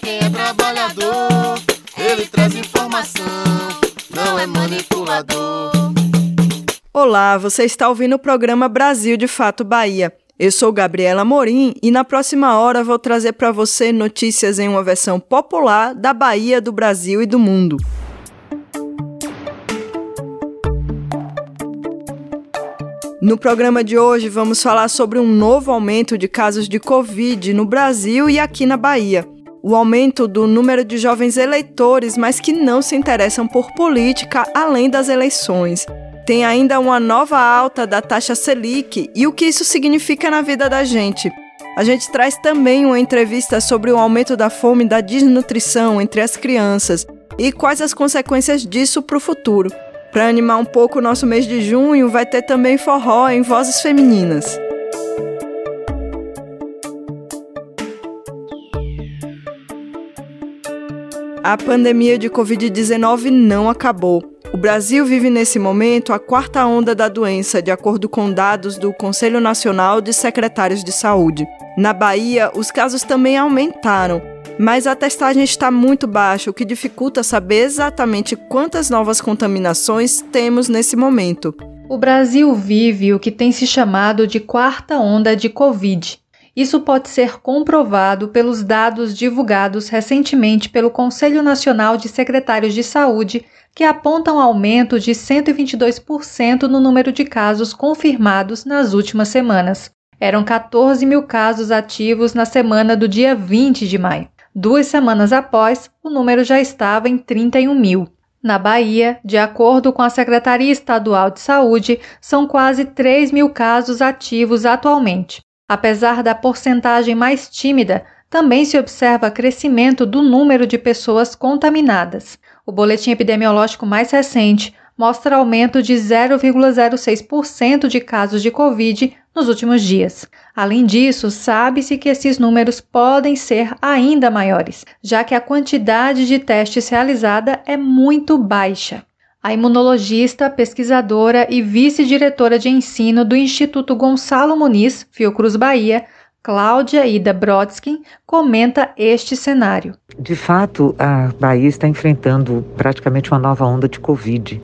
quem é trabalhador, ele traz informação, não é manipulador. Olá, você está ouvindo o programa Brasil de Fato Bahia. Eu sou Gabriela Morim e na próxima hora vou trazer para você notícias em uma versão popular da Bahia, do Brasil e do mundo. No programa de hoje, vamos falar sobre um novo aumento de casos de Covid no Brasil e aqui na Bahia. O aumento do número de jovens eleitores, mas que não se interessam por política além das eleições. Tem ainda uma nova alta da taxa Selic e o que isso significa na vida da gente. A gente traz também uma entrevista sobre o aumento da fome e da desnutrição entre as crianças e quais as consequências disso para o futuro. Para animar um pouco o nosso mês de junho, vai ter também forró em vozes femininas. A pandemia de Covid-19 não acabou. O Brasil vive nesse momento a quarta onda da doença, de acordo com dados do Conselho Nacional de Secretários de Saúde. Na Bahia, os casos também aumentaram, mas a testagem está muito baixa, o que dificulta saber exatamente quantas novas contaminações temos nesse momento. O Brasil vive o que tem se chamado de quarta onda de Covid. Isso pode ser comprovado pelos dados divulgados recentemente pelo Conselho Nacional de Secretários de Saúde, que apontam aumento de 122% no número de casos confirmados nas últimas semanas. Eram 14 mil casos ativos na semana do dia 20 de maio. Duas semanas após, o número já estava em 31 mil. Na Bahia, de acordo com a Secretaria Estadual de Saúde, são quase 3 mil casos ativos atualmente. Apesar da porcentagem mais tímida, também se observa crescimento do número de pessoas contaminadas. O boletim epidemiológico mais recente mostra aumento de 0,06% de casos de Covid nos últimos dias. Além disso, sabe-se que esses números podem ser ainda maiores, já que a quantidade de testes realizada é muito baixa. A imunologista, pesquisadora e vice-diretora de ensino do Instituto Gonçalo Muniz, Fiocruz Bahia, Cláudia Ida Brodsky, comenta este cenário. De fato, a Bahia está enfrentando praticamente uma nova onda de Covid.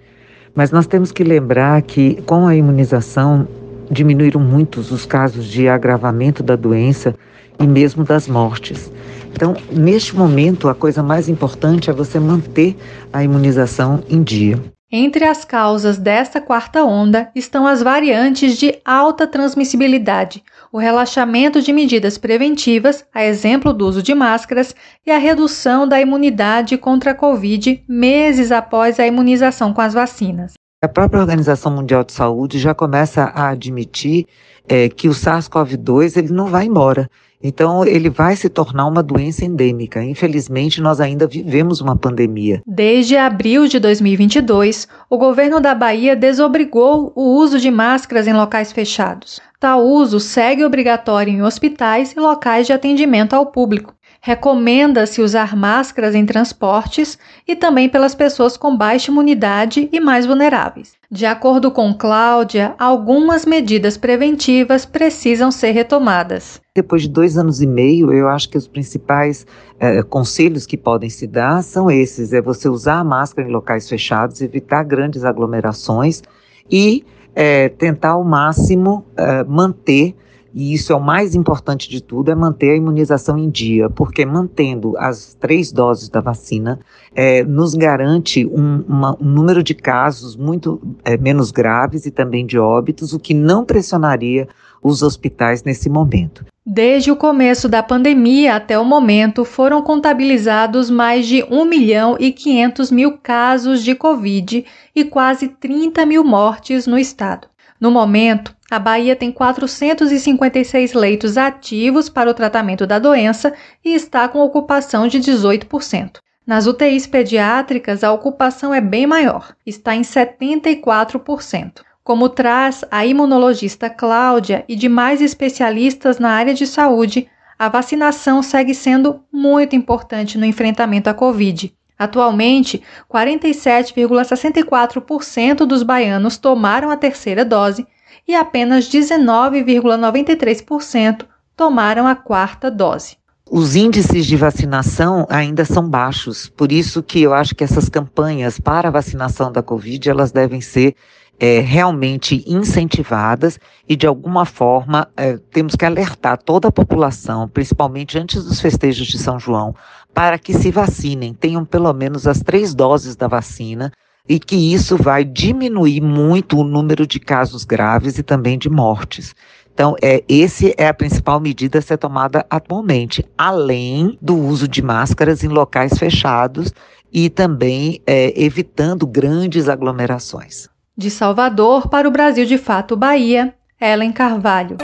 Mas nós temos que lembrar que com a imunização diminuíram muitos os casos de agravamento da doença e mesmo das mortes. Então, neste momento, a coisa mais importante é você manter a imunização em dia. Entre as causas desta quarta onda estão as variantes de alta transmissibilidade, o relaxamento de medidas preventivas, a exemplo do uso de máscaras, e a redução da imunidade contra a Covid meses após a imunização com as vacinas. A própria Organização Mundial de Saúde já começa a admitir é, que o SARS-CoV-2 ele não vai embora. Então, ele vai se tornar uma doença endêmica. Infelizmente, nós ainda vivemos uma pandemia. Desde abril de 2022, o governo da Bahia desobrigou o uso de máscaras em locais fechados. Tal uso segue obrigatório em hospitais e locais de atendimento ao público. Recomenda-se usar máscaras em transportes e também pelas pessoas com baixa imunidade e mais vulneráveis. De acordo com Cláudia, algumas medidas preventivas precisam ser retomadas. Depois de dois anos e meio, eu acho que os principais é, conselhos que podem se dar são esses: é você usar a máscara em locais fechados, evitar grandes aglomerações e é, tentar ao máximo é, manter e isso é o mais importante de tudo, é manter a imunização em dia, porque mantendo as três doses da vacina é, nos garante um, uma, um, número de casos muito é, menos graves e também de óbitos, o que não pressionaria os hospitais nesse momento. Desde o começo da pandemia até o momento, foram contabilizados mais de 1 milhão e 500 mil casos de Covid e quase 30 mil mortes no estado. No momento, A Bahia tem 456 leitos ativos para o tratamento da doença e está com ocupação de 18%. Nas UTIs pediátricas, a ocupação é bem maior, está em 74%. Como traz a imunologista Cláudia e demais especialistas na área de saúde, a vacinação segue sendo muito importante no enfrentamento à Covid. Atualmente, 47,64% dos baianos tomaram a terceira dose e apenas 19,93% tomaram a quarta dose. Os índices de vacinação ainda são baixos, por isso que eu acho que essas campanhas para a vacinação da Covid elas devem ser é, realmente incentivadas e, de alguma forma, é, temos que alertar toda a população, principalmente antes dos festejos de São João, para que se vacinem, tenham pelo menos as três doses da vacina e que isso vai diminuir muito o número de casos graves e também de mortes. Então, é, esse é a principal medida a ser tomada atualmente, além do uso de máscaras em locais fechados e também é, evitando grandes aglomerações. De Salvador para o Brasil de Fato Bahia, Ellen Carvalho.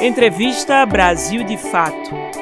Entrevista Brasil de Fato.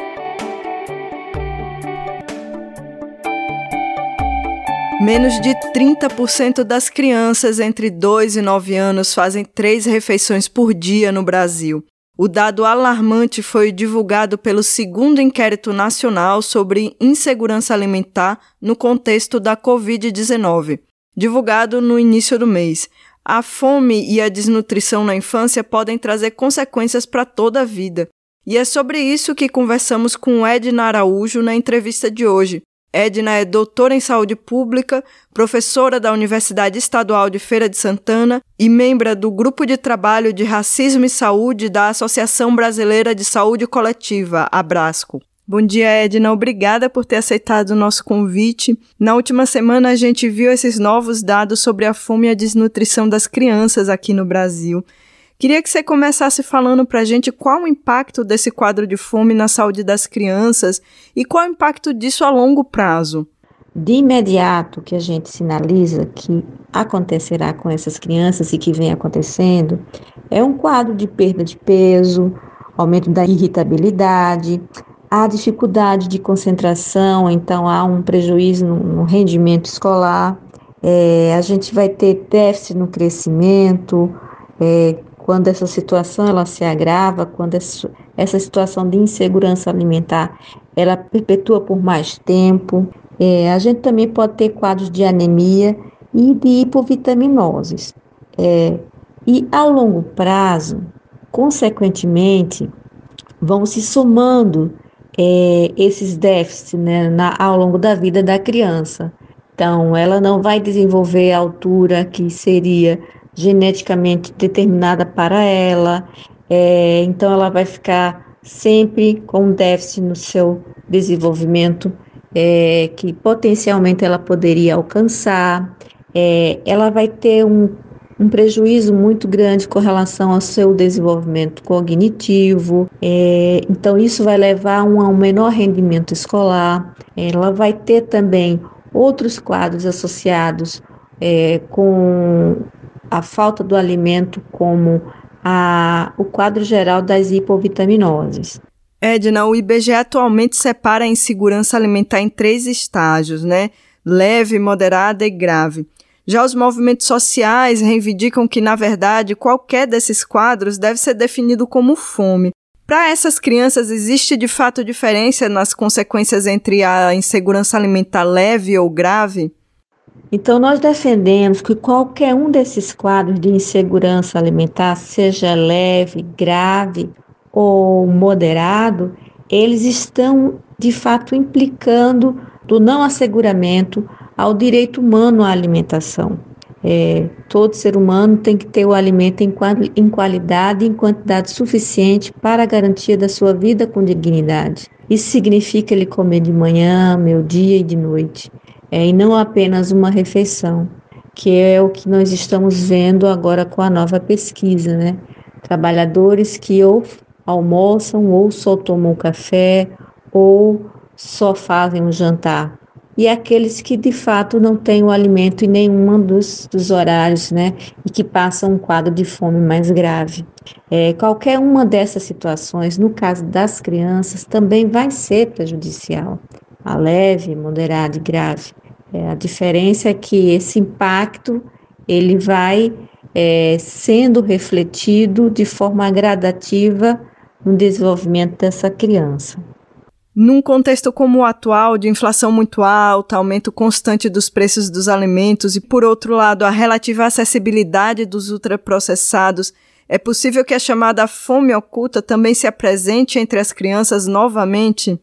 Menos de 30% das crianças entre 2 e 9 anos fazem três refeições por dia no Brasil. O dado alarmante foi divulgado pelo segundo inquérito nacional sobre insegurança alimentar no contexto da Covid-19 divulgado no início do mês. A fome e a desnutrição na infância podem trazer consequências para toda a vida. E é sobre isso que conversamos com Edna Araújo na entrevista de hoje. Edna é doutora em saúde pública, professora da Universidade Estadual de Feira de Santana e membro do Grupo de Trabalho de Racismo e Saúde da Associação Brasileira de Saúde Coletiva, Abrasco. Bom dia, Edna. Obrigada por ter aceitado o nosso convite. Na última semana, a gente viu esses novos dados sobre a fome e a desnutrição das crianças aqui no Brasil. Queria que você começasse falando para a gente qual o impacto desse quadro de fome na saúde das crianças e qual o impacto disso a longo prazo. De imediato, que a gente sinaliza que acontecerá com essas crianças e que vem acontecendo, é um quadro de perda de peso, aumento da irritabilidade, há dificuldade de concentração, então há um prejuízo no, rendimento escolar, é, a gente vai ter déficit no crescimento, é, quando essa situação ela se agrava, quando essa, situação de insegurança alimentar ela perpetua por mais tempo, é, a gente também pode ter quadros de anemia e de hipovitaminoses. É, e ao longo prazo, consequentemente, vão se somando é, esses déficits né, na, ao longo da vida da criança. Então, ela não vai desenvolver a altura que seria geneticamente determinada para ela, é, então ela vai ficar sempre com um déficit no seu desenvolvimento é, que potencialmente ela poderia alcançar. É, ela vai ter um um prejuízo muito grande com relação ao seu desenvolvimento cognitivo. É, então, isso vai levar a um, menor rendimento escolar. Ela vai ter também outros quadros associados é, com a falta do alimento, como a, o quadro geral das hipovitaminoses. Edna, o IBGE atualmente separa a insegurança alimentar em três estágios, né? Leve, moderada e grave. Já os movimentos sociais reivindicam que, na verdade, qualquer desses quadros deve ser definido como fome. Para essas crianças, existe de fato diferença nas consequências entre a insegurança alimentar leve ou grave? Então, nós defendemos que qualquer um desses quadros de insegurança alimentar, seja leve, grave ou moderado, eles estão de fato implicando do não asseguramento ao direito humano à alimentação. É, todo ser humano tem que ter o alimento em, em qualidade e em quantidade suficiente para a garantia da sua vida com dignidade. Isso significa ele comer de manhã, meio dia e de noite, é, e não apenas uma refeição, que é o que nós estamos vendo agora com a nova pesquisa, né? Trabalhadores que ou almoçam ou só tomam café ou só fazem um jantar e aqueles que de fato não têm o alimento em nenhum dos, dos horários, né, e que passam um quadro de fome mais grave. É, qualquer uma dessas situações, no caso das crianças, também vai ser prejudicial, a leve, moderada e grave. É, a diferença é que esse impacto ele vai é, sendo refletido de forma gradativa no desenvolvimento dessa criança. Num contexto como o atual, de inflação muito alta, aumento constante dos preços dos alimentos e, por outro lado, a relativa acessibilidade dos ultraprocessados, é possível que a chamada fome oculta também se apresente entre as crianças novamente?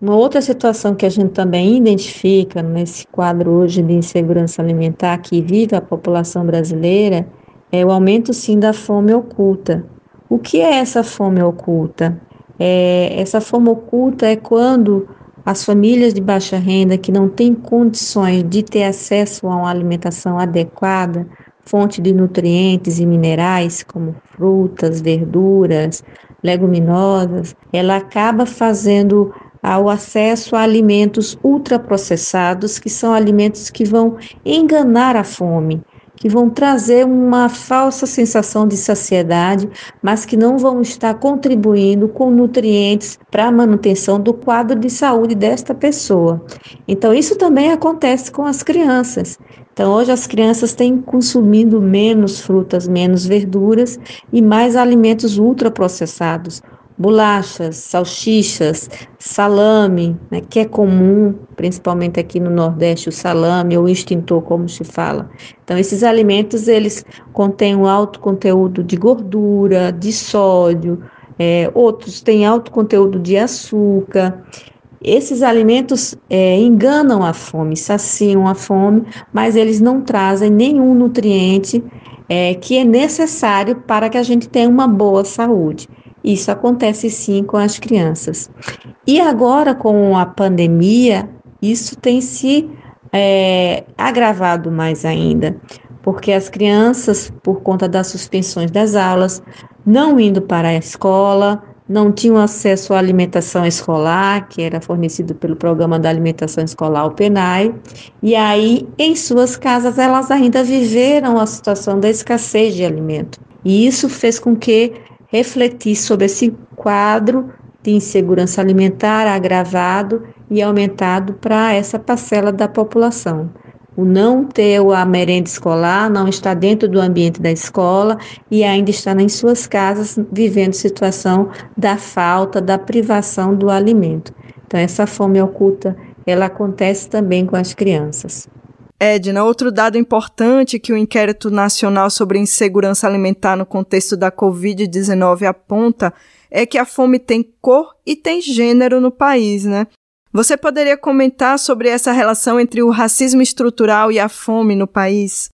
Uma outra situação que a gente também identifica nesse quadro hoje de insegurança alimentar que vive a população brasileira é o aumento sim da fome oculta. O que é essa fome oculta? É, essa fome oculta é quando as famílias de baixa renda que não têm condições de ter acesso a uma alimentação adequada, fonte de nutrientes e minerais como frutas, verduras, leguminosas, ela acaba fazendo ao acesso a alimentos ultraprocessados, que são alimentos que vão enganar a fome, que vão trazer uma falsa sensação de saciedade, mas que não vão estar contribuindo com nutrientes para a manutenção do quadro de saúde desta pessoa. Então, isso também acontece com as crianças. Então, hoje as crianças têm consumido menos frutas, menos verduras e mais alimentos ultraprocessados bolachas, salsichas, salame, né, que é comum, principalmente aqui no Nordeste, o salame ou extintor, como se fala. Então, esses alimentos, eles contêm um alto conteúdo de gordura, de sódio, é, outros têm alto conteúdo de açúcar. Esses alimentos é, enganam a fome, saciam a fome, mas eles não trazem nenhum nutriente é, que é necessário para que a gente tenha uma boa saúde. Isso acontece sim com as crianças. E agora, com a pandemia, isso tem se é, agravado mais ainda, porque as crianças, por conta das suspensões das aulas, não indo para a escola, não tinham acesso à alimentação escolar, que era fornecido pelo Programa da Alimentação Escolar, o PENAI, e aí, em suas casas, elas ainda viveram a situação da escassez de alimento. E isso fez com que refletir sobre esse quadro de insegurança alimentar agravado e aumentado para essa parcela da população. O não ter a merenda escolar, não estar dentro do ambiente da escola e ainda estar em suas casas vivendo situação da falta, da privação do alimento. Então, essa fome oculta, ela acontece também com as crianças. Edna, outro dado importante que o Inquérito Nacional sobre Insegurança Alimentar no contexto da Covid-19 aponta é que a fome tem cor e tem gênero no país, né? Você poderia comentar sobre essa relação entre o racismo estrutural e a fome no país?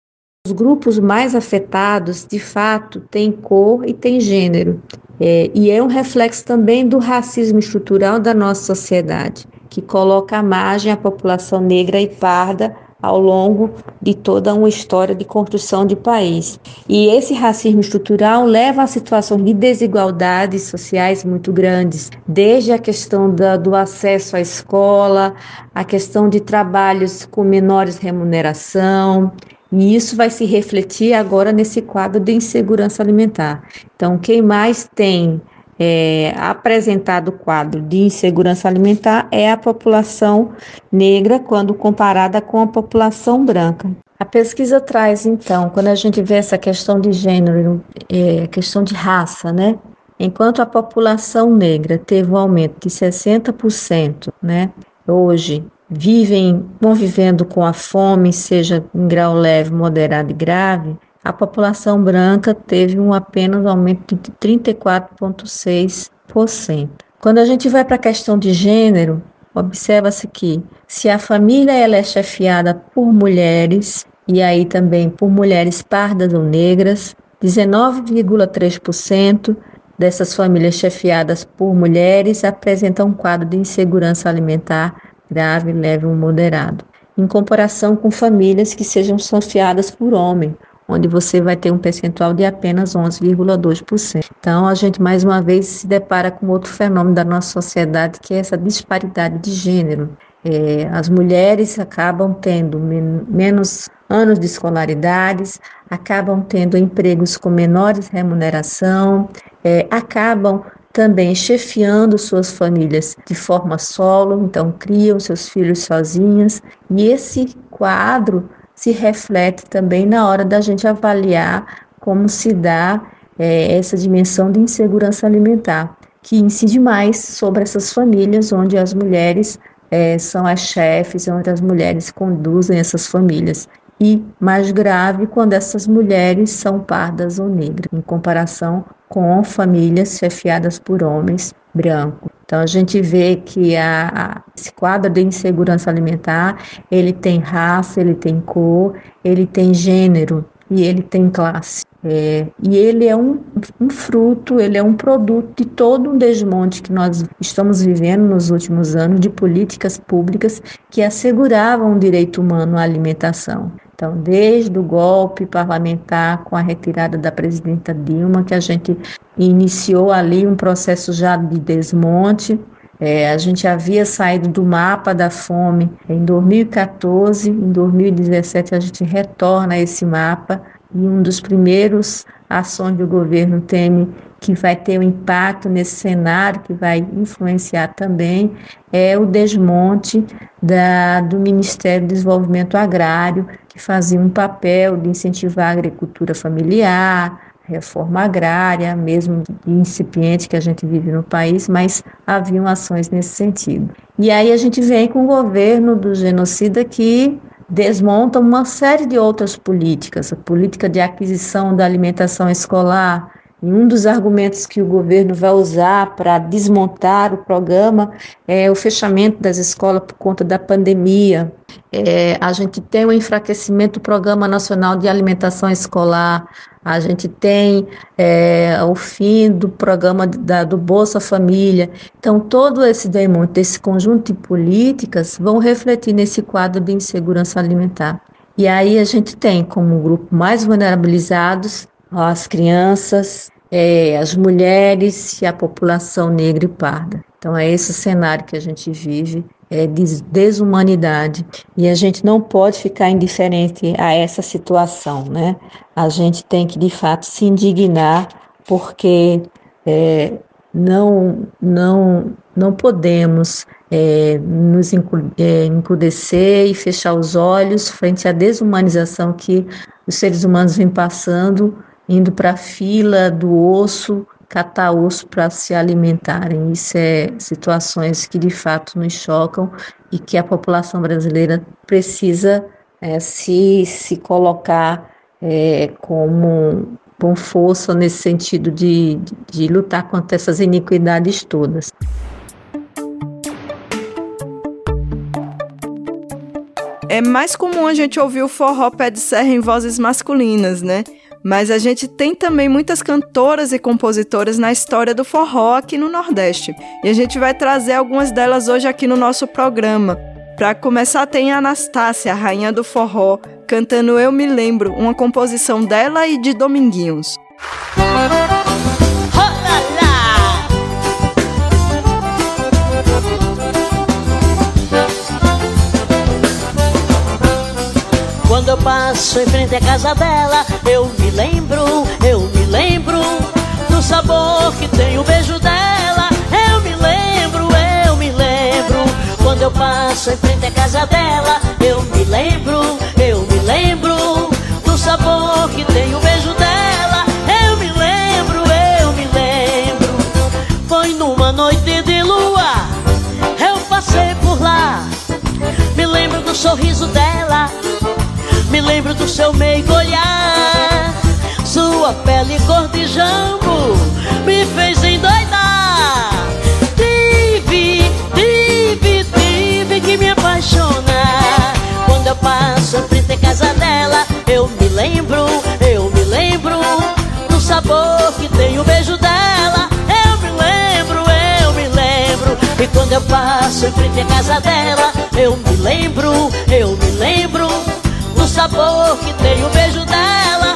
Os grupos mais afetados, de fato, têm cor e têm gênero. É, e é um reflexo também do racismo estrutural da nossa sociedade, que coloca à margem a população negra e parda ao longo de toda uma história de construção de país. E esse racismo estrutural leva a situações de desigualdades sociais muito grandes, desde a questão da, do acesso à escola, a questão de trabalhos com menores remuneração, e isso vai se refletir agora nesse quadro de insegurança alimentar. Então, quem mais tem é, apresentado o quadro de insegurança alimentar é a população negra quando comparada com a população branca. A pesquisa traz, então, quando a gente vê essa questão de gênero, é, questão de raça, né? Enquanto a população negra teve um aumento de 60%, né? Hoje vivem convivendo com a fome, seja em grau leve, moderado e grave, a população branca teve um apenas aumento de 34,6%. Quando a gente vai para a questão de gênero, observa-se que se a família ela é chefiada por mulheres, e aí também por mulheres pardas ou negras, 19,3% dessas famílias chefiadas por mulheres apresentam um quadro de insegurança alimentar grave, leve ou moderado, em comparação com famílias que sejam chefiadas por homem, onde você vai ter um percentual de apenas 11,2%. Então, a gente mais uma vez se depara com outro fenômeno da nossa sociedade, que é essa disparidade de gênero. É, as mulheres acabam tendo men menos anos de escolaridades, acabam tendo empregos com menores remuneração, é, acabam também chefiando suas famílias de forma solo, então criam seus filhos sozinhas, e esse quadro se reflete também na hora da gente avaliar como se dá é, essa dimensão de insegurança alimentar, que incide mais sobre essas famílias onde as mulheres é, são as chefes, onde as mulheres conduzem essas famílias e mais grave quando essas mulheres são pardas ou negras, em comparação com famílias chefiadas por homens brancos. Então a gente vê que a, a, esse quadro de insegurança alimentar ele tem raça, ele tem cor, ele tem gênero e ele tem classe. É, e ele é um, um, fruto, ele é um produto de todo um desmonte que nós estamos vivendo nos últimos anos de políticas públicas que asseguravam o direito humano à alimentação. Então, desde o golpe parlamentar com a retirada da presidenta Dilma, que a gente iniciou ali um processo já de desmonte, é, a gente havia saído do mapa da fome em 2014, em 2017 a gente retorna a esse mapa e um dos primeiros ações do governo teme que vai ter um impacto nesse cenário, que vai influenciar também, é o desmonte da, do Ministério do Desenvolvimento Agrário, que fazia um papel de incentivar a agricultura familiar, reforma agrária, mesmo incipiente que a gente vive no país, mas haviam ações nesse sentido. E aí a gente vem com o governo do genocida que desmonta uma série de outras políticas, a política de aquisição da alimentação escolar, e um dos argumentos que o governo vai usar para desmontar o programa é o fechamento das escolas por conta da pandemia. É, a gente tem o enfraquecimento do Programa Nacional de Alimentação Escolar, a gente tem é, o fim do programa da, do Bolsa Família. Então, todo esse desmonte, esse conjunto de políticas vão refletir nesse quadro de insegurança alimentar. E aí a gente tem como grupo mais vulnerabilizados as crianças, é, as mulheres e a população negra e parda. Então é esse cenário que a gente vive, é de desumanidade e a gente não pode ficar indiferente a essa situação, né? A gente tem que de fato se indignar porque é, não não não podemos é, nos é, encudecer e fechar os olhos frente à desumanização que os seres humanos vêm passando indo para a fila do osso, catar osso para se alimentarem. Isso é situações que de fato nos chocam e que a população brasileira precisa é, se, se colocar é, como com força nesse sentido de, de, de lutar contra essas iniquidades todas. É mais comum a gente ouvir o forró pé de serra em vozes masculinas, né? Mas a gente tem também muitas cantoras e compositoras na história do forró aqui no Nordeste. E a gente vai trazer algumas delas hoje aqui no nosso programa. Para começar, tem a Anastácia, a rainha do forró, cantando Eu Me Lembro, uma composição dela e de Dominguinhos. Quando eu passo em frente à casa dela, eu me lembro, eu me lembro do sabor que tem o beijo dela. Eu me lembro, eu me lembro. Quando eu passo em frente à casa dela, eu me lembro, eu me lembro do sabor que tem o beijo dela. Eu me lembro, eu me lembro. Foi numa noite do seu meigo olhar. Sua pele cor de jambo Me fez endoidar. Tive, tive, tive que me apaixonar. Quando eu passo frente à casa dela Eu me lembro, eu me lembro Do sabor que tem o beijo dela. Eu me lembro, eu me lembro. E quando eu passo frente à casa dela Eu me lembro, eu me lembro sabor que tem o beijo dela.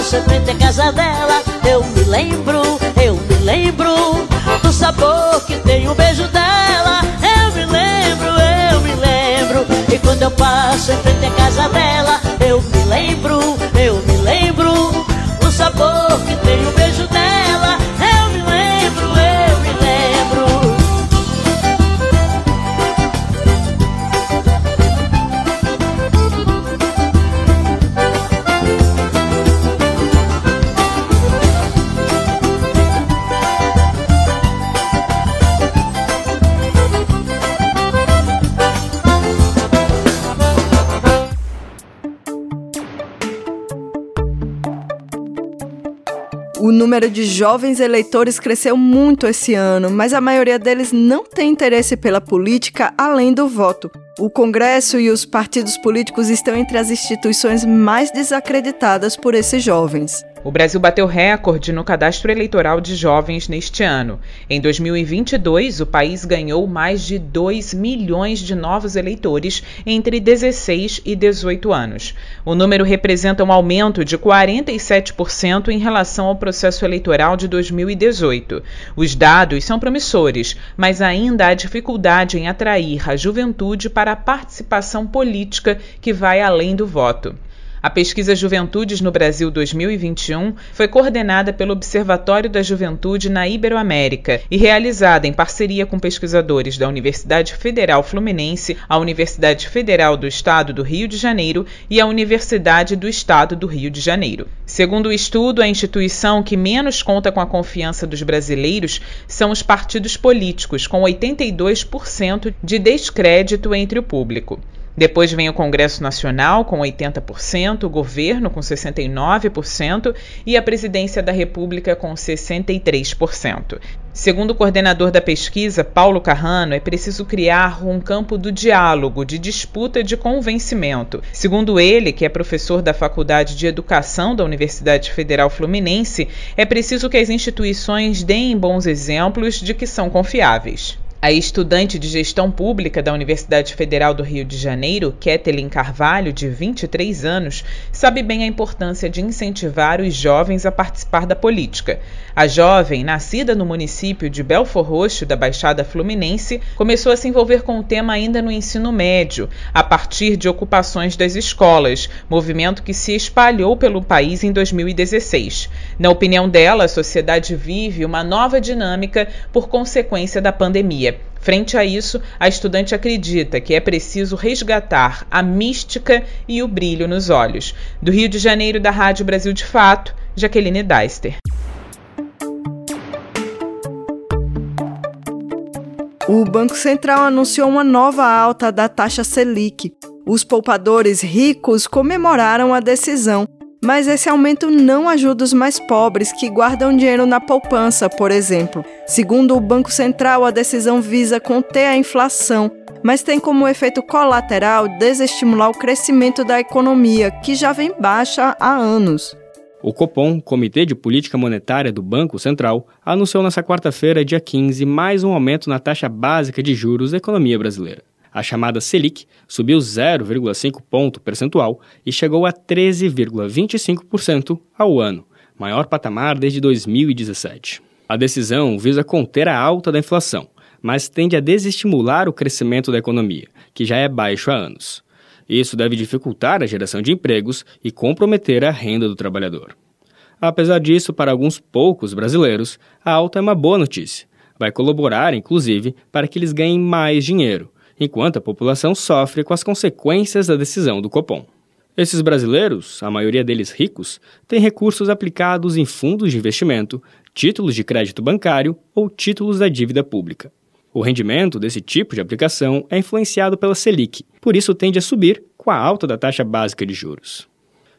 Passo em frente à casa dela, eu me lembro, eu me lembro do sabor que tem o beijo dela. Eu me lembro, eu me lembro. E quando eu passo em frente à casa dela, eu me lembro número de jovens eleitores cresceu muito esse ano, mas a maioria deles não tem interesse pela política além do voto. O Congresso e os partidos políticos estão entre as instituições mais desacreditadas por esses jovens. O Brasil bateu recorde no cadastro eleitoral de jovens neste ano. Em 2022, o país ganhou mais de 2 milhões de novos eleitores entre 16 e 18 anos. O número representa um aumento de 47% em relação ao processo eleitoral de 2018. Os dados são promissores, mas ainda há dificuldade em atrair a juventude para a participação política que vai além do voto. A pesquisa Juventudes no Brasil 2021 foi coordenada pelo Observatório da Juventude na Iberoamérica e realizada em parceria com pesquisadores da Universidade Federal Fluminense, a Universidade Federal do Estado do Rio de Janeiro e a Universidade do Estado do Rio de Janeiro. Segundo o estudo, a instituição que menos conta com a confiança dos brasileiros são os partidos políticos, com 82% de descrédito entre o público. Depois vem o Congresso Nacional, com 80%, o governo, com 69%, e a Presidência da República, com 63%. Segundo o coordenador da pesquisa, Paulo Carrano, é preciso criar um campo do diálogo, de disputa de convencimento. Segundo ele, que é professor da Faculdade de Educação da Universidade Federal Fluminense, é preciso que as instituições deem bons exemplos de que são confiáveis. A estudante de gestão pública da Universidade Federal do Rio de Janeiro, Kathleen Carvalho, de 23 anos, sabe bem a importância de incentivar os jovens a participar da política. A jovem, nascida no município de Belfor Roxo, da Baixada Fluminense, começou a se envolver com o tema ainda no ensino médio, a partir de ocupações das escolas, movimento que se espalhou pelo país em 2016. Na opinião dela, a sociedade vive uma nova dinâmica por consequência da pandemia. Frente a isso, a estudante acredita que é preciso resgatar a mística e o brilho nos olhos. Do Rio de Janeiro, da Rádio Brasil de Fato, Jaqueline Deister. O Banco Central anunciou uma nova alta da taxa Selic. Os poupadores ricos comemoraram a decisão, mas esse aumento não ajuda os mais pobres que guardam dinheiro na poupança, por exemplo. Segundo o Banco Central, a decisão visa conter a inflação, mas tem como efeito colateral desestimular o crescimento da economia, que já vem baixa há anos. O Copom, Comitê de Política Monetária do Banco Central, anunciou nesta quarta-feira, dia 15, mais um aumento na taxa básica de juros da economia brasileira. A chamada Selic subiu 0,5 ponto percentual e chegou a 13,25% ao ano, maior patamar desde 2017. A decisão visa conter a alta da inflação, mas tende a desestimular o crescimento da economia, que já é baixo há anos. Isso deve dificultar a geração de empregos e comprometer a renda do trabalhador. Apesar disso, para alguns poucos brasileiros, a alta é uma boa notícia. Vai colaborar, inclusive, para que eles ganhem mais dinheiro, enquanto a população sofre com as consequências da decisão do Copom. Esses brasileiros, a maioria deles ricos, têm recursos aplicados em fundos de investimento, títulos de crédito bancário ou títulos da dívida pública. O rendimento desse tipo de aplicação é influenciado pela Selic, por isso tende a subir com a alta da taxa básica de juros.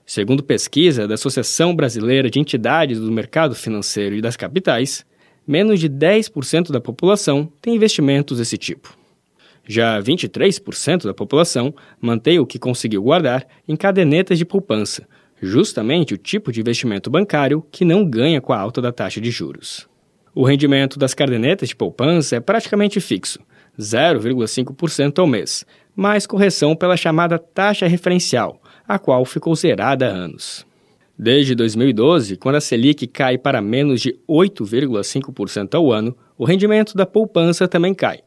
Segundo pesquisa da Associação Brasileira de Entidades do Mercado Financeiro e das Capitais, menos de 10% da população tem investimentos desse tipo. Já 23% da população mantém o que conseguiu guardar em cadernetas de poupança, justamente o tipo de investimento bancário que não ganha com a alta da taxa de juros. O rendimento das cadernetas de poupança é praticamente fixo, 0,5% ao mês, mais correção pela chamada taxa referencial, a qual ficou zerada há anos. Desde 2012, quando a Selic cai para menos de 8,5% ao ano, o rendimento da poupança também cai.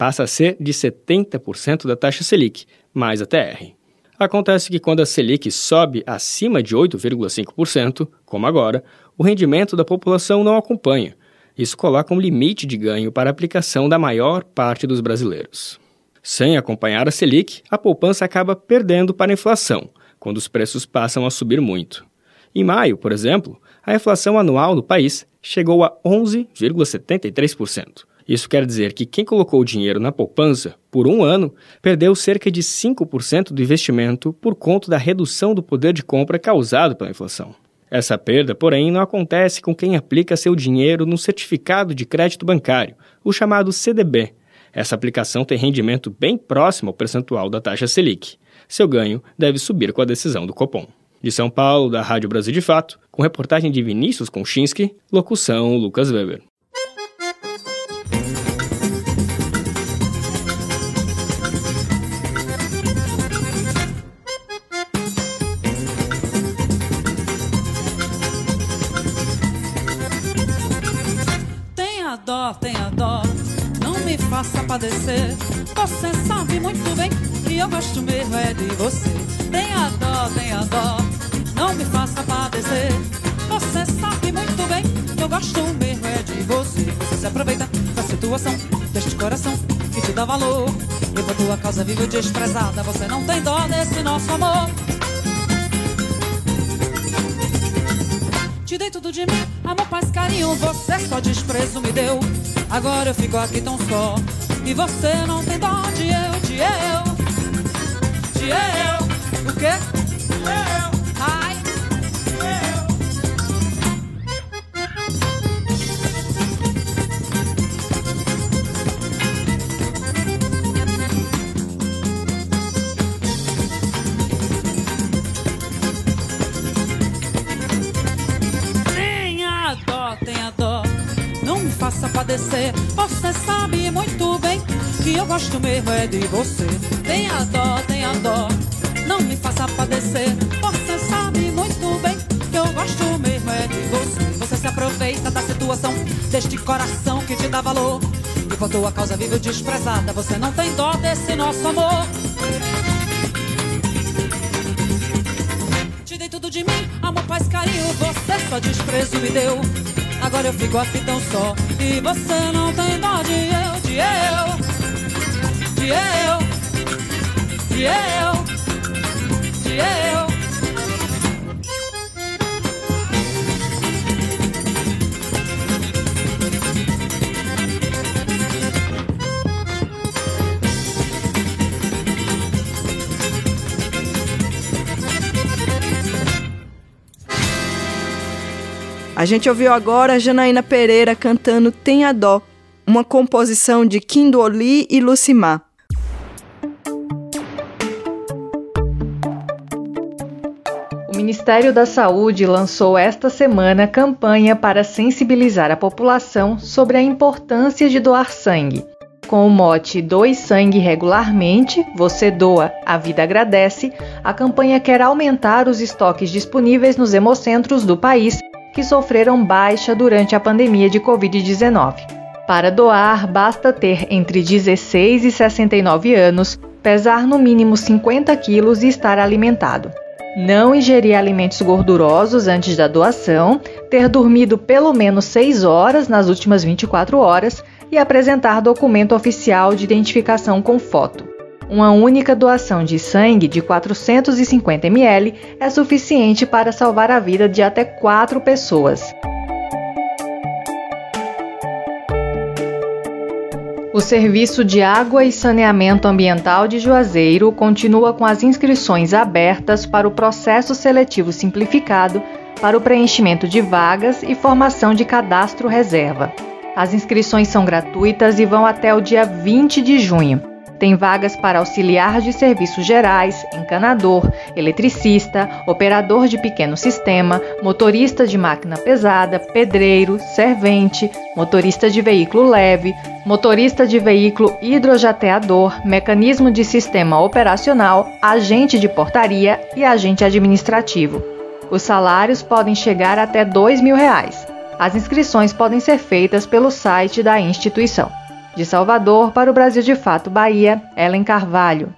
Passa a ser de 70% da taxa Selic, mais a TR. Acontece que quando a Selic sobe acima de 8,5%, como agora, o rendimento da população não acompanha. Isso coloca um limite de ganho para a aplicação da maior parte dos brasileiros. Sem acompanhar a Selic, a poupança acaba perdendo para a inflação, quando os preços passam a subir muito. Em maio, por exemplo, a inflação anual no país chegou a 11,73%. Isso quer dizer que quem colocou o dinheiro na poupança por um ano perdeu cerca de 5% do investimento por conta da redução do poder de compra causado pela inflação. Essa perda, porém, não acontece com quem aplica seu dinheiro no certificado de crédito bancário, o chamado CDB. Essa aplicação tem rendimento bem próximo ao percentual da taxa Selic. Seu ganho deve subir com a decisão do Copom. De São Paulo, da Rádio Brasil de Fato, com reportagem de Vinícius Konchinski, locução Lucas Weber. Faça padecer. Você sabe muito bem que eu gosto mesmo é de você. Tenha dó, tenha dó, não me faça padecer. Você sabe muito bem que eu gosto mesmo é de você. Você se aproveita da situação, deste coração que te dá valor. E por tua causa vivo desprezada, você não tem dó desse nosso amor. Te dei tudo de mim, amor, paz, carinho, você só desprezo me deu. Agora eu fico aqui tão só, e você não tem dó de eu, de eu, de eu. O quê? Eu. Ai. Tenha dó, não me faça padecer. Você sabe muito bem que eu gosto mesmo é de você. Tenha dó, tenha dó, não me faça padecer. Você sabe muito bem que eu gosto mesmo é de você. Você se aproveita da situação deste coração que te dá valor. E por tua causa vivo desprezada, você não tem dó desse nosso amor. Te dei tudo de mim, amor, paz, carinho, você só desprezo me deu. Agora eu fico aqui tão só e você não tem dó de eu, de eu, de eu, de eu, de eu. A gente ouviu agora a Janaína Pereira cantando Tenha Dó, uma composição de Kindoli e Lucimar. O Ministério da Saúde lançou esta semana campanha para sensibilizar a população sobre a importância de doar sangue. Com o mote Doe Sangue Regularmente, Você Doa, a Vida Agradece, a campanha quer aumentar os estoques disponíveis nos hemocentros do país que sofreram baixa durante a pandemia de Covid-19. Para doar, basta ter entre 16 e 69 anos, pesar no mínimo 50 quilos e estar alimentado. Não ingerir alimentos gordurosos antes da doação, ter dormido pelo menos 6 horas nas últimas 24 horas e apresentar documento oficial de identificação com foto. Uma única doação de sangue de 450 ml é suficiente para salvar a vida de até 4 pessoas. O Serviço de Água e Saneamento Ambiental de Juazeiro continua com as inscrições abertas para o processo seletivo simplificado para o preenchimento de vagas e formação de cadastro reserva. As inscrições são gratuitas e vão até o dia 20 de junho. Tem vagas para auxiliar de serviços gerais, encanador, eletricista, operador de pequeno sistema, motorista de máquina pesada, pedreiro, servente, motorista de veículo leve, motorista de veículo hidrojateador, mecanismo de sistema operacional, agente de portaria e agente administrativo. Os salários podem chegar até 2 mil reais. As inscrições podem ser feitas pelo site da instituição. De Salvador para o Brasil de Fato Bahia, Ellen Carvalho.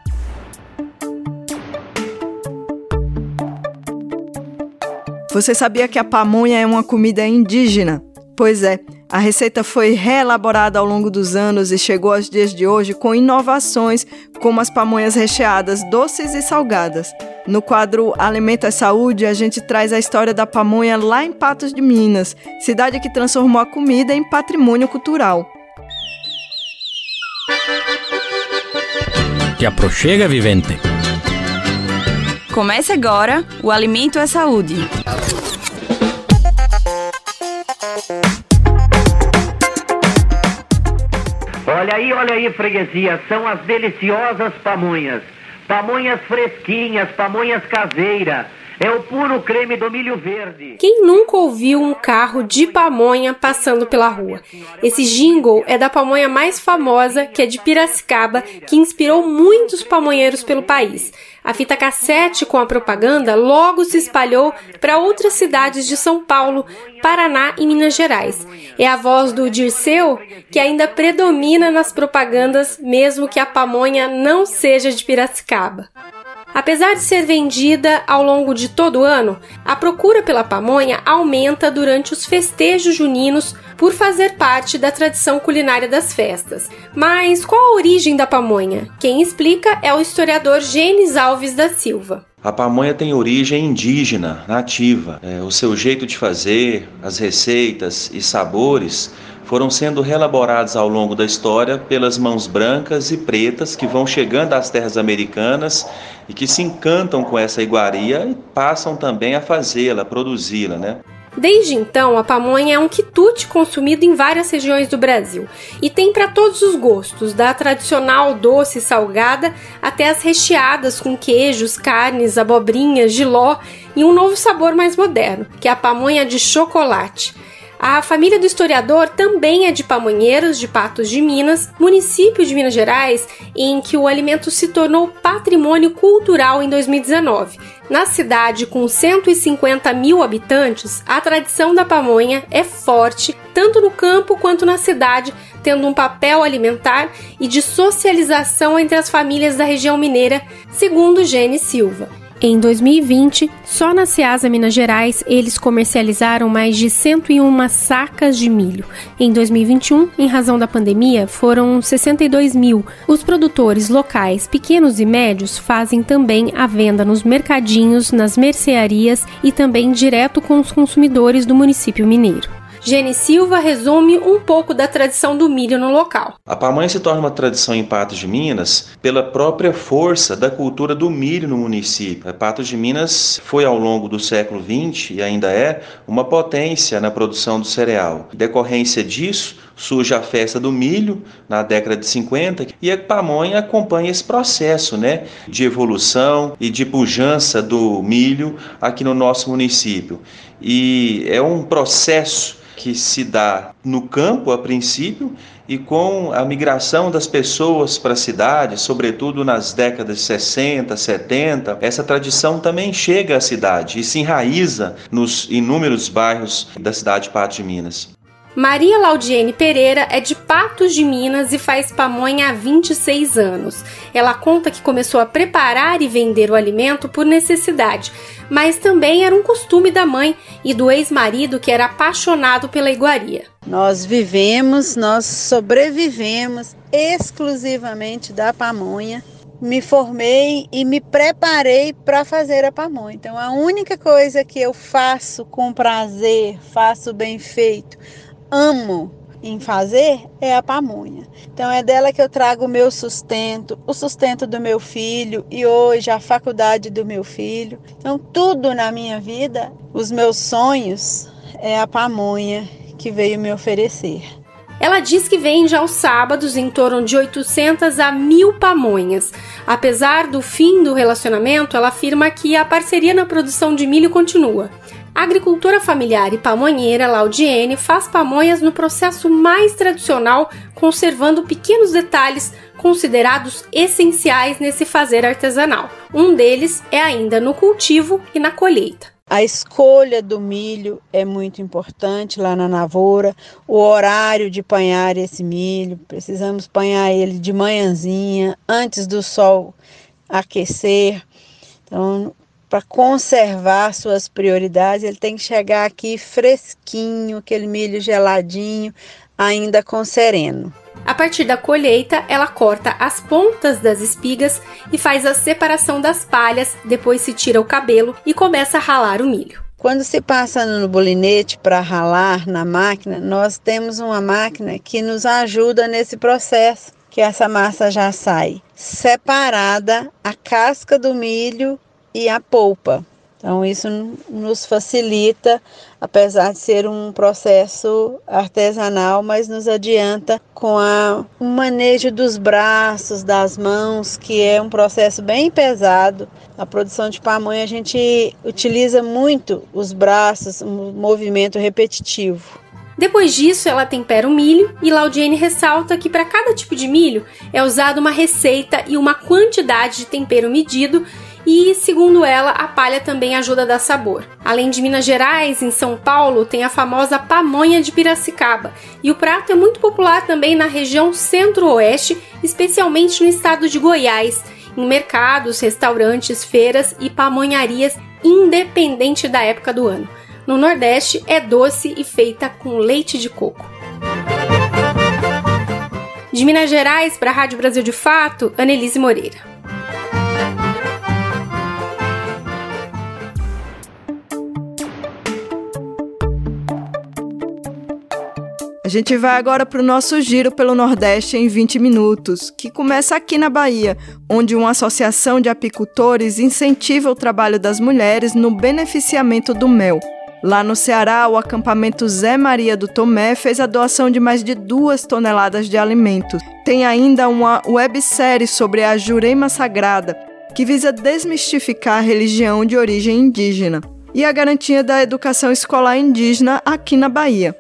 Você sabia que a pamonha é uma comida indígena? Pois é, a receita foi reelaborada ao longo dos anos e chegou aos dias de hoje com inovações como as pamonhas recheadas doces e salgadas. No quadro Alimento é Saúde, a gente traz a história da pamonha lá em Patos de Minas, cidade que transformou a comida em patrimônio cultural. Te aproxega, vivente. Comece agora o Alimento é Saúde. Olha aí, olha aí, freguesia, são as deliciosas pamonhas. Pamonhas fresquinhas, pamonhas caseiras é o puro creme do milho verde. Quem nunca ouviu um carro de pamonha passando pela rua? Esse jingle é da pamonha mais famosa, que é de Piracicaba, que inspirou muitos pamonheiros pelo país. A fita cassete com a propaganda logo se espalhou para outras cidades de São Paulo, Paraná e Minas Gerais. É a voz do Dirceu que ainda predomina nas propagandas, mesmo que a pamonha não seja de Piracicaba. Apesar de ser vendida ao longo de todo o ano, a procura pela pamonha aumenta durante os festejos juninos por fazer parte da tradição culinária das festas. Mas qual a origem da pamonha? Quem explica é o historiador Gênesis Alves da Silva. A pamonha tem origem indígena, nativa. É, o seu jeito de fazer, as receitas e sabores foram sendo relaborados ao longo da história pelas mãos brancas e pretas que vão chegando às terras americanas e que se encantam com essa iguaria e passam também a fazê-la, produzi-la, né? Desde então, a pamonha é um quitute consumido em várias regiões do Brasil e tem para todos os gostos, da tradicional doce e salgada até as recheadas com queijos, carnes, abobrinhas, giló e um novo sabor mais moderno, que é a pamonha de chocolate. A família do historiador também é de Pamonheiros, de Patos de Minas, município de Minas Gerais, em que o alimento se tornou patrimônio cultural em 2019. Na cidade, com 150 mil habitantes, a tradição da pamonha é forte, tanto no campo quanto na cidade, tendo um papel alimentar e de socialização entre as famílias da região mineira, segundo Gene Silva. Em 2020, só na Ceasa Minas Gerais, eles comercializaram mais de 101 sacas de milho. Em 2021, em razão da pandemia, foram 62 mil. Os produtores locais, pequenos e médios, fazem também a venda nos mercadinhos, nas mercearias e também direto com os consumidores do município mineiro. Gene Silva resume um pouco da tradição do milho no local. A pamonha se torna uma tradição em Patos de Minas pela própria força da cultura do milho no município. Patos de Minas foi ao longo do século XX e ainda é uma potência na produção do cereal. Decorrência disso, surge a festa do milho na década de 50 e a pamonha acompanha esse processo né, de evolução e de pujança do milho aqui no nosso município. E é um processo que se dá no campo a princípio e com a migração das pessoas para a cidade, sobretudo nas décadas de 60, 70, essa tradição também chega à cidade e se enraiza nos inúmeros bairros da cidade de Pato de Minas. Maria Laudiene Pereira é de Patos de Minas e faz pamonha há 26 anos. Ela conta que começou a preparar e vender o alimento por necessidade, mas também era um costume da mãe e do ex-marido que era apaixonado pela iguaria. Nós vivemos, nós sobrevivemos exclusivamente da pamonha. Me formei e me preparei para fazer a pamonha. Então, a única coisa que eu faço com prazer, faço bem feito, amo em fazer é a pamonha. Então é dela que eu trago o meu sustento, o sustento do meu filho e hoje a faculdade do meu filho. Então tudo na minha vida, os meus sonhos é a pamonha que veio me oferecer. Ela diz que vende aos sábados em torno de 800 a 1000 pamonhas. Apesar do fim do relacionamento, ela afirma que a parceria na produção de milho continua. A agricultora familiar e pamonheira Laudiene faz pamonhas no processo mais tradicional, conservando pequenos detalhes considerados essenciais nesse fazer artesanal. Um deles é ainda no cultivo e na colheita. A escolha do milho é muito importante lá na lavoura, o horário de panhar esse milho, precisamos panhar ele de manhãzinha, antes do sol aquecer. Então, para conservar suas prioridades, ele tem que chegar aqui fresquinho, aquele milho geladinho, ainda com sereno. A partir da colheita, ela corta as pontas das espigas e faz a separação das palhas, depois se tira o cabelo e começa a ralar o milho. Quando se passa no bolinete para ralar na máquina, nós temos uma máquina que nos ajuda nesse processo, que essa massa já sai separada a casca do milho e a polpa. Então, isso nos facilita, apesar de ser um processo artesanal, mas nos adianta com a, o manejo dos braços, das mãos, que é um processo bem pesado. A produção de pamonha, a gente utiliza muito os braços, um movimento repetitivo. Depois disso, ela tempera o milho e Laudiene ressalta que para cada tipo de milho é usada uma receita e uma quantidade de tempero medido e, segundo ela, a palha também ajuda a dar sabor. Além de Minas Gerais, em São Paulo tem a famosa pamonha de Piracicaba, e o prato é muito popular também na região centro-oeste, especialmente no estado de Goiás, em mercados, restaurantes, feiras e pamonharias, independente da época do ano. No Nordeste é doce e feita com leite de coco. De Minas Gerais para a Rádio Brasil de Fato, Annelise Moreira. Gente vai agora para o nosso giro pelo Nordeste em 20 minutos, que começa aqui na Bahia, onde uma associação de apicultores incentiva o trabalho das mulheres no beneficiamento do mel. Lá no Ceará, o acampamento Zé Maria do Tomé fez a doação de mais de duas toneladas de alimentos. Tem ainda uma websérie sobre a Jurema Sagrada, que visa desmistificar a religião de origem indígena e a garantia da educação escolar indígena aqui na Bahia.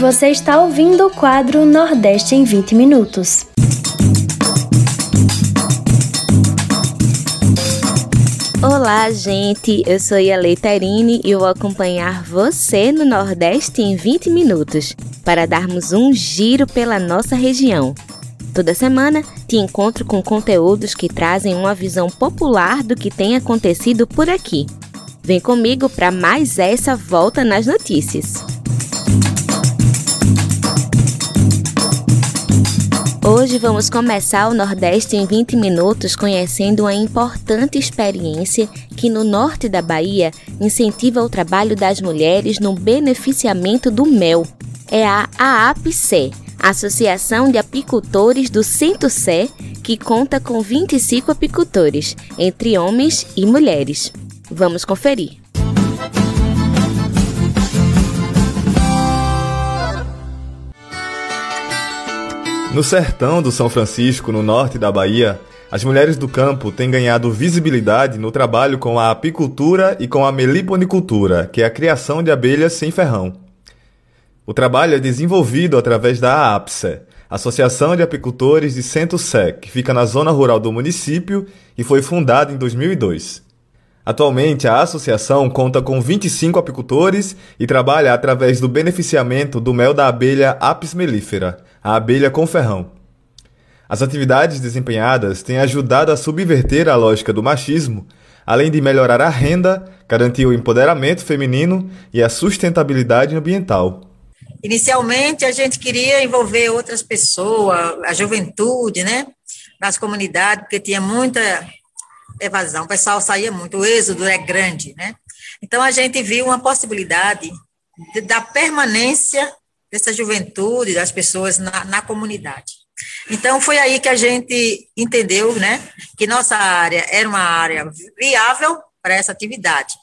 Você está ouvindo o quadro Nordeste em 20 Minutos. Olá, gente! Eu sou a Leiterine e vou acompanhar você no Nordeste em 20 minutos para darmos um giro pela nossa região. Toda semana te encontro com conteúdos que trazem uma visão popular do que tem acontecido por aqui. Vem comigo para mais essa volta nas notícias. Hoje vamos começar o Nordeste em 20 minutos conhecendo uma importante experiência que no norte da Bahia incentiva o trabalho das mulheres no beneficiamento do mel. É a AAPCE, Associação de Apicultores do Centro-Sé, que conta com 25 apicultores, entre homens e mulheres. Vamos conferir. No sertão do São Francisco, no norte da Bahia, as mulheres do campo têm ganhado visibilidade no trabalho com a apicultura e com a meliponicultura, que é a criação de abelhas sem ferrão. O trabalho é desenvolvido através da AAPSE, Associação de Apicultores de Centro Sé, que fica na zona rural do município e foi fundada em 2002. Atualmente, a associação conta com 25 apicultores e trabalha através do beneficiamento do mel da abelha Apis mellifera, a abelha com ferrão. As atividades desempenhadas têm ajudado a subverter a lógica do machismo, além de melhorar a renda, garantir o empoderamento feminino e a sustentabilidade ambiental. Inicialmente, a gente queria envolver outras pessoas, a juventude, né, nas comunidades, porque tinha muita evasão, o pessoal saía muito, o êxodo é grande, né? Então, a gente viu uma possibilidade de, da permanência dessa juventude, das pessoas na, na comunidade. Então, foi aí que a gente entendeu, né, que nossa área era uma área viável para essa atividade.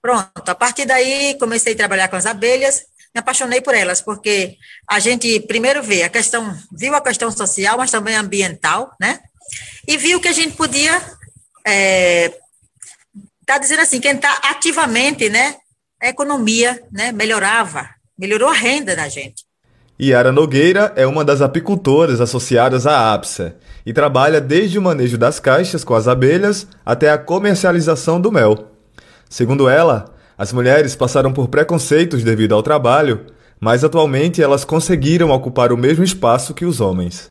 Pronto, a partir daí comecei a trabalhar com as abelhas, me apaixonei por elas, porque a gente primeiro vê a questão, viu a questão social, mas também ambiental, né? E viu que a gente podia é, tá dizendo assim, quem está ativamente, né, a economia, né, melhorava, melhorou a renda da gente. Yara Nogueira é uma das apicultoras associadas à APSA e trabalha desde o manejo das caixas com as abelhas até a comercialização do mel. Segundo ela, as mulheres passaram por preconceitos devido ao trabalho, mas atualmente elas conseguiram ocupar o mesmo espaço que os homens.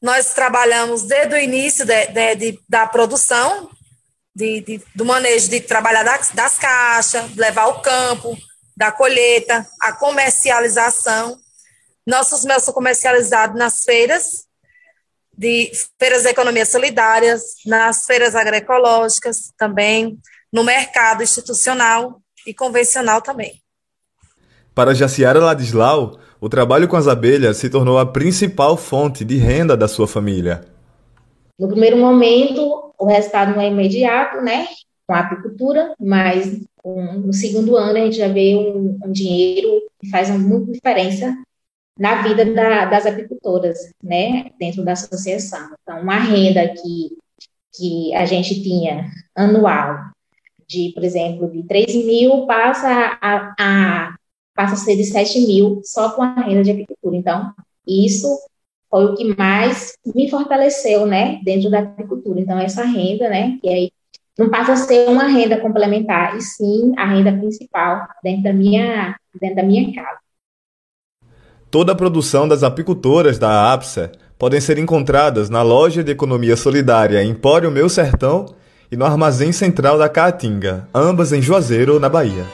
Nós trabalhamos desde o início de, de, de, da produção, do manejo de trabalhar das, das caixas, levar ao campo, da colheita, a comercialização. Nossos meus são comercializados nas feiras, de feiras de economia solidárias, nas feiras agroecológicas também, no mercado institucional e convencional também. Para Jaciara Ladislau, o trabalho com as abelhas se tornou a principal fonte de renda da sua família. No primeiro momento, o resultado não é imediato, né? Com a apicultura, mas no segundo ano a gente já vê um, um dinheiro que faz muita diferença na vida da, das apicultoras, né, dentro da associação. Então, uma renda que, que a gente tinha anual de, por exemplo, de 3 mil passa a, a, passa a ser de 7 mil só com a renda de apicultura. Então, isso foi o que mais me fortaleceu, né, dentro da apicultura. Então, essa renda, né, que aí não passa a ser uma renda complementar, e sim a renda principal dentro da minha, dentro da minha casa. Toda a produção das apicultoras da APSA podem ser encontradas na loja de economia solidária Empório Meu Sertão e no Armazém Central da Caatinga, ambas em Juazeiro, na Bahia.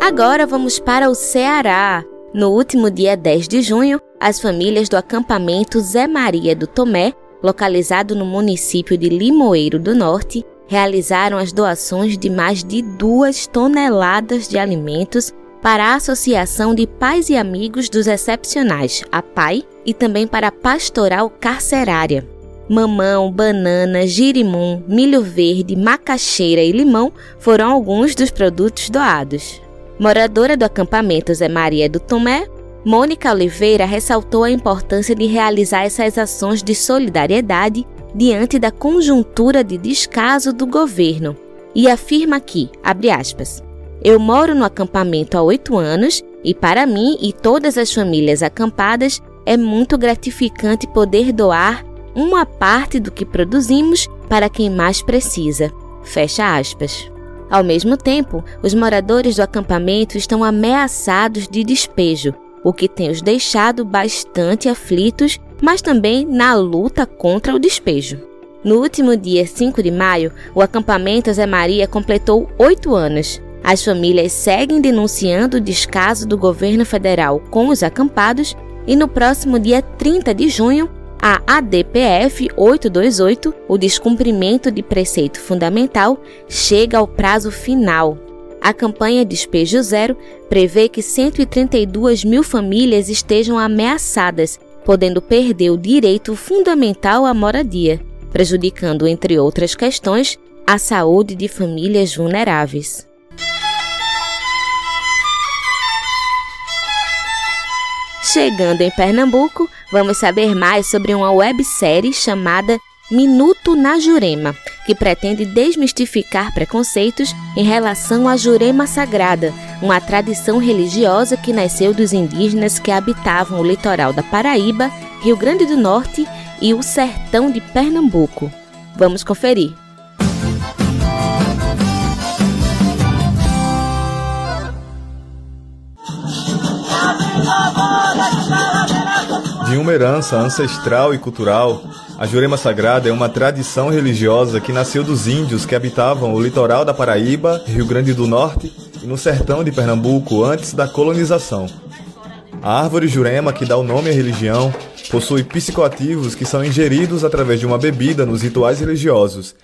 Agora vamos para o Ceará. No último dia 10 de junho, as famílias do acampamento Zé Maria do Tomé, localizado no município de Limoeiro do Norte, realizaram as doações de mais de duas toneladas de alimentos para a Associação de Pais e Amigos dos Excepcionais, a PAI, e também para a Pastoral Carcerária. Mamão, banana, girimum, milho verde, macaxeira e limão foram alguns dos produtos doados. Moradora do acampamento Zé Maria do Tomé, Mônica Oliveira ressaltou a importância de realizar essas ações de solidariedade diante da conjuntura de descaso do governo e afirma que, abre aspas, eu moro no acampamento há oito anos e para mim e todas as famílias acampadas é muito gratificante poder doar uma parte do que produzimos para quem mais precisa. Fecha aspas. Ao mesmo tempo, os moradores do acampamento estão ameaçados de despejo, o que tem os deixado bastante aflitos, mas também na luta contra o despejo. No último dia 5 de maio, o acampamento Zé Maria completou oito anos. As famílias seguem denunciando o descaso do governo federal com os acampados e no próximo dia 30 de junho, a ADPF 828, o descumprimento de preceito fundamental, chega ao prazo final. A campanha Despejo Zero prevê que 132 mil famílias estejam ameaçadas, podendo perder o direito fundamental à moradia, prejudicando, entre outras questões, a saúde de famílias vulneráveis. Chegando em Pernambuco, vamos saber mais sobre uma websérie chamada Minuto na Jurema, que pretende desmistificar preconceitos em relação à Jurema Sagrada, uma tradição religiosa que nasceu dos indígenas que habitavam o litoral da Paraíba, Rio Grande do Norte e o sertão de Pernambuco. Vamos conferir. De uma herança ancestral e cultural, a Jurema Sagrada é uma tradição religiosa que nasceu dos índios que habitavam o litoral da Paraíba, Rio Grande do Norte e no sertão de Pernambuco antes da colonização. A árvore Jurema, que dá o nome à religião, possui psicoativos que são ingeridos através de uma bebida nos rituais religiosos.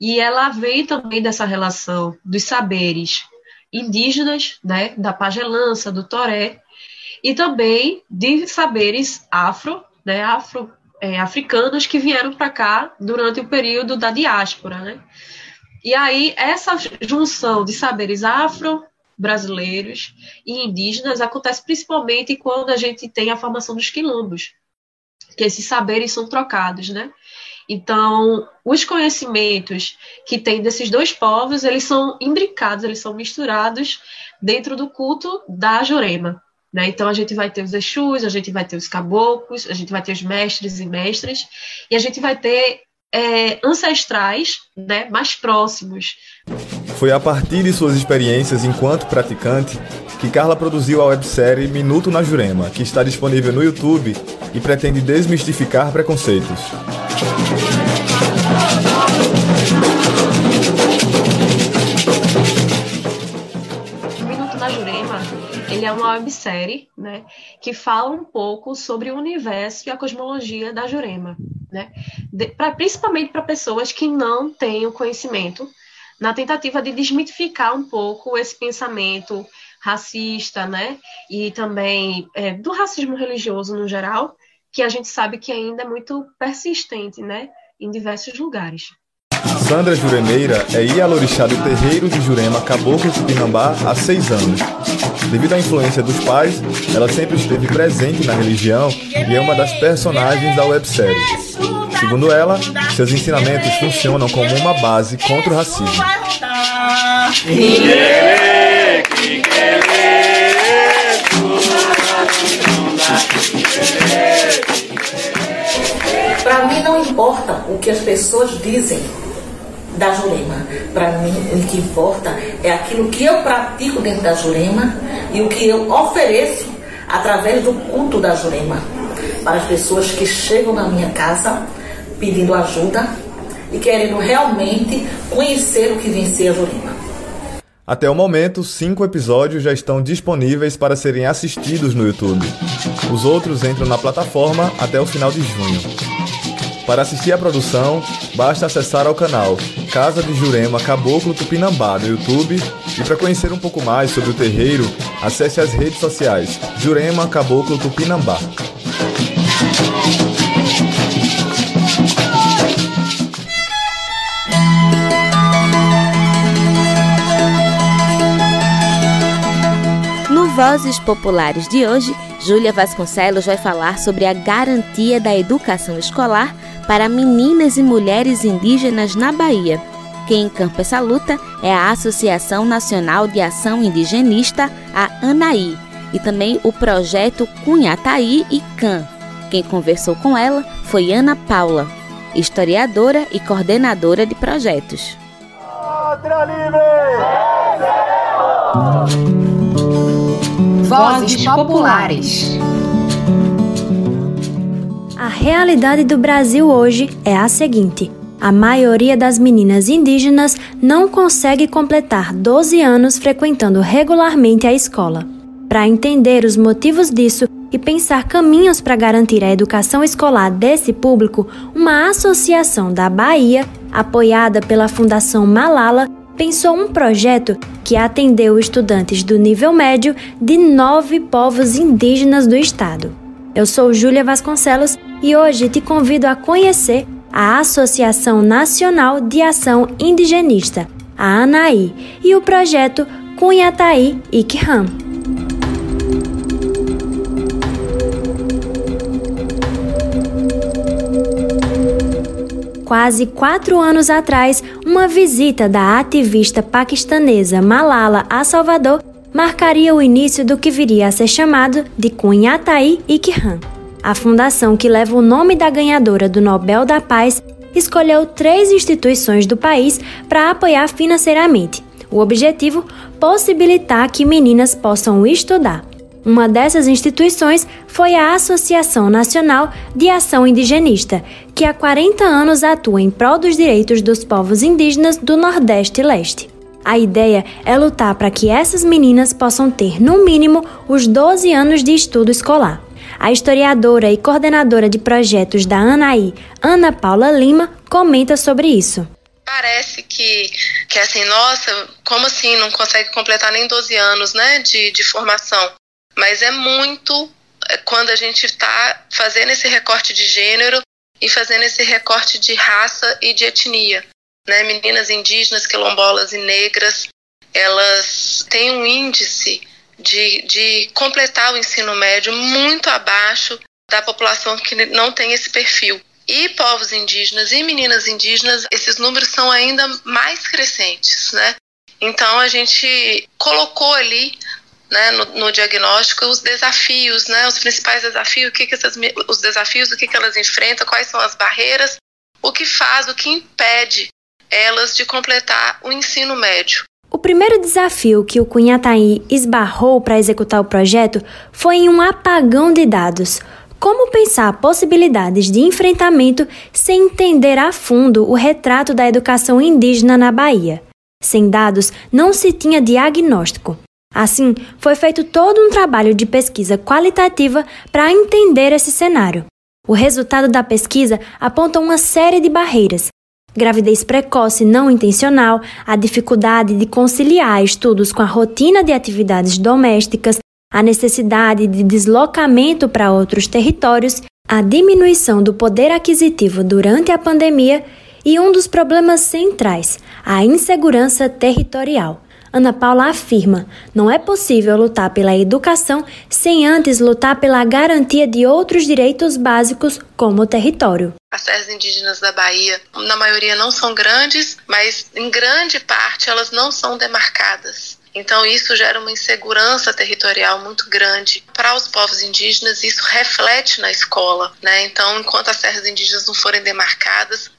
E ela veio também dessa relação dos saberes indígenas, né, da pagelança, do toré, e também de saberes afro, né, afro, é, africanos que vieram para cá durante o período da diáspora, né? E aí essa junção de saberes afro brasileiros e indígenas acontece principalmente quando a gente tem a formação dos quilombos, que esses saberes são trocados, né? Então, os conhecimentos que tem desses dois povos, eles são imbricados, eles são misturados dentro do culto da Jurema. Né? Então, a gente vai ter os Exus, a gente vai ter os caboclos, a gente vai ter os mestres e mestras, e a gente vai ter é, ancestrais né, mais próximos. Foi a partir de suas experiências enquanto praticante que Carla produziu a websérie Minuto na Jurema, que está disponível no YouTube e pretende desmistificar preconceitos. É uma websérie, né, que fala um pouco sobre o universo e a cosmologia da Jurema, né, de, pra, principalmente para pessoas que não têm o conhecimento, na tentativa de desmitificar um pouco esse pensamento racista, né, e também é, do racismo religioso no geral, que a gente sabe que ainda é muito persistente, né, em diversos lugares. Sandra Juremeira é Ialorixá do terreiro de Jurema Caboclo Tupinambá há seis anos. Devido à influência dos pais, ela sempre esteve presente na religião e é uma das personagens da websérie. Segundo ela, seus ensinamentos funcionam como uma base contra o racismo. Para mim não importa o que as pessoas dizem da Jurema. Para mim o que importa é aquilo que eu pratico dentro da Jurema e o que eu ofereço através do culto da Jurema para as pessoas que chegam na minha casa pedindo ajuda e querendo realmente conhecer o que ser a Jurema. Até o momento, cinco episódios já estão disponíveis para serem assistidos no YouTube. Os outros entram na plataforma até o final de junho. Para assistir a produção, basta acessar ao canal Casa de Jurema Caboclo Tupinambá no YouTube e para conhecer um pouco mais sobre o terreiro, acesse as redes sociais Jurema Caboclo Tupinambá. No Vozes Populares de hoje, Júlia Vasconcelos vai falar sobre a garantia da educação escolar para meninas e mulheres indígenas na Bahia. Quem encampa essa luta é a Associação Nacional de Ação Indigenista, a ANAI, e também o projeto Cunhataí e CAN. Quem conversou com ela foi Ana Paula, historiadora e coordenadora de projetos. Vozes Populares. A realidade do Brasil hoje é a seguinte: a maioria das meninas indígenas não consegue completar 12 anos frequentando regularmente a escola. Para entender os motivos disso e pensar caminhos para garantir a educação escolar desse público, uma associação da Bahia, apoiada pela Fundação Malala, pensou um projeto que atendeu estudantes do nível médio de nove povos indígenas do estado. Eu sou Júlia Vasconcelos e hoje te convido a conhecer a Associação Nacional de Ação Indigenista, a ANAI, e o projeto Cunhataí Ikham. Quase quatro anos atrás, uma visita da ativista paquistanesa Malala a Salvador marcaria o início do que viria a ser chamado de Cunhataí Ikham. A fundação que leva o nome da ganhadora do Nobel da Paz escolheu três instituições do país para apoiar financeiramente. O objetivo: possibilitar que meninas possam estudar. Uma dessas instituições foi a Associação Nacional de Ação Indigenista, que há 40 anos atua em prol dos direitos dos povos indígenas do Nordeste e Leste. A ideia é lutar para que essas meninas possam ter, no mínimo, os 12 anos de estudo escolar. A historiadora e coordenadora de projetos da ANAI, Ana Paula Lima, comenta sobre isso. Parece que, que assim, nossa, como assim não consegue completar nem 12 anos né, de, de formação? mas é muito é, quando a gente está fazendo esse recorte de gênero e fazendo esse recorte de raça e de etnia. Né? Meninas indígenas, quilombolas e negras, elas têm um índice de, de completar o ensino médio muito abaixo da população que não tem esse perfil. E povos indígenas e meninas indígenas, esses números são ainda mais crescentes, né? Então a gente colocou ali né, no, no, diagnóstico os desafios, né, os principais desafios, o que, que essas, os desafios, o que, que elas enfrentam, quais são as barreiras, o que faz, o que impede elas de completar o ensino médio. O primeiro desafio que o Cunhataí esbarrou para executar o projeto foi em um apagão de dados. Como pensar possibilidades de enfrentamento sem entender a fundo o retrato da educação indígena na Bahia? Sem dados, não se tinha diagnóstico. Assim, foi feito todo um trabalho de pesquisa qualitativa para entender esse cenário. O resultado da pesquisa aponta uma série de barreiras. Gravidez precoce não intencional, a dificuldade de conciliar estudos com a rotina de atividades domésticas, a necessidade de deslocamento para outros territórios, a diminuição do poder aquisitivo durante a pandemia e um dos problemas centrais, a insegurança territorial. Ana Paula afirma: não é possível lutar pela educação sem antes lutar pela garantia de outros direitos básicos, como o território. As terras indígenas da Bahia, na maioria, não são grandes, mas em grande parte elas não são demarcadas. Então, isso gera uma insegurança territorial muito grande. Para os povos indígenas, isso reflete na escola. Né? Então, enquanto as terras indígenas não forem demarcadas,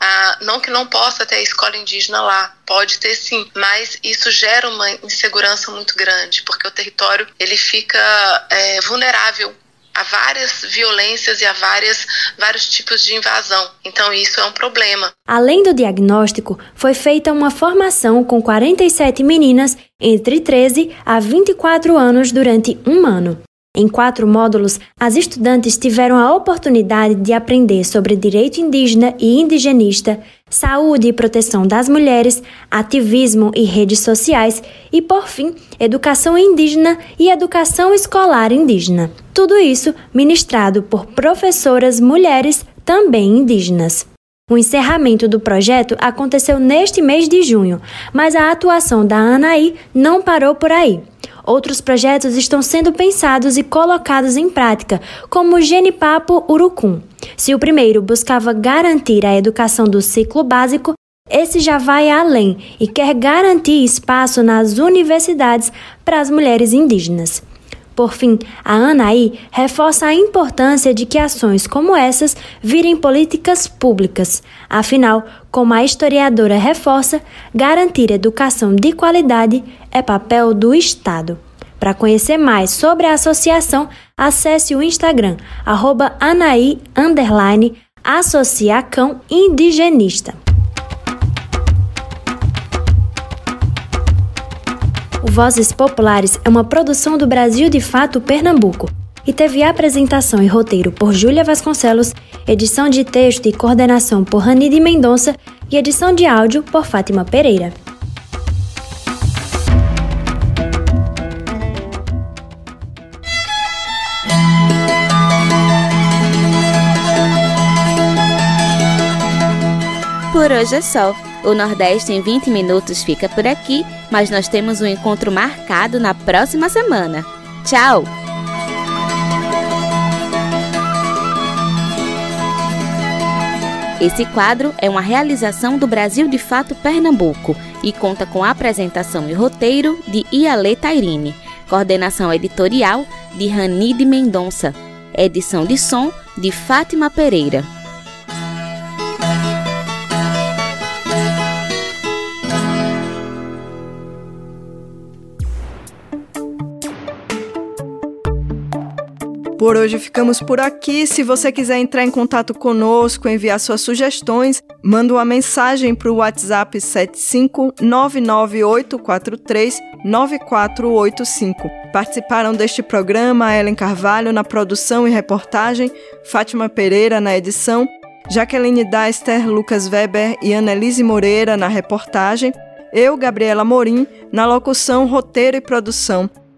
não que não possa ter a escola indígena lá, pode ter sim, mas isso gera uma insegurança muito grande, porque o território ele fica é, vulnerável a várias violências e a várias, vários tipos de invasão. Então, isso é um problema. Além do diagnóstico, foi feita uma formação com 47 meninas entre 13 a 24 anos durante um ano. Em quatro módulos, as estudantes tiveram a oportunidade de aprender sobre direito indígena e indigenista, saúde e proteção das mulheres, ativismo e redes sociais e, por fim, educação indígena e educação escolar indígena. Tudo isso ministrado por professoras mulheres também indígenas. O encerramento do projeto aconteceu neste mês de junho, mas a atuação da Anaí não parou por aí. Outros projetos estão sendo pensados e colocados em prática, como o Genipapo Urucum. Se o primeiro buscava garantir a educação do ciclo básico, esse já vai além e quer garantir espaço nas universidades para as mulheres indígenas. Por fim, a Anaí reforça a importância de que ações como essas virem políticas públicas. Afinal, como a historiadora reforça, garantir educação de qualidade é papel do Estado. Para conhecer mais sobre a associação, acesse o Instagram, arroba Anaí, Associacão Indigenista. Vozes Populares é uma produção do Brasil de Fato Pernambuco e teve apresentação e roteiro por Júlia Vasconcelos, edição de texto e coordenação por Ranide Mendonça e edição de áudio por Fátima Pereira. Por hoje é só. O Nordeste em 20 minutos fica por aqui, mas nós temos um encontro marcado na próxima semana. Tchau! Esse quadro é uma realização do Brasil de Fato Pernambuco e conta com apresentação e roteiro de Iale Tairine, coordenação editorial de Ranide Mendonça, edição de som de Fátima Pereira. Por hoje ficamos por aqui. Se você quiser entrar em contato conosco, enviar suas sugestões, manda uma mensagem para o WhatsApp 75998439485. Participaram deste programa Ellen Carvalho na produção e reportagem, Fátima Pereira na edição, Jaqueline Daster, Lucas Weber e Annelise Moreira na reportagem, eu, Gabriela Morim, na locução, roteiro e produção.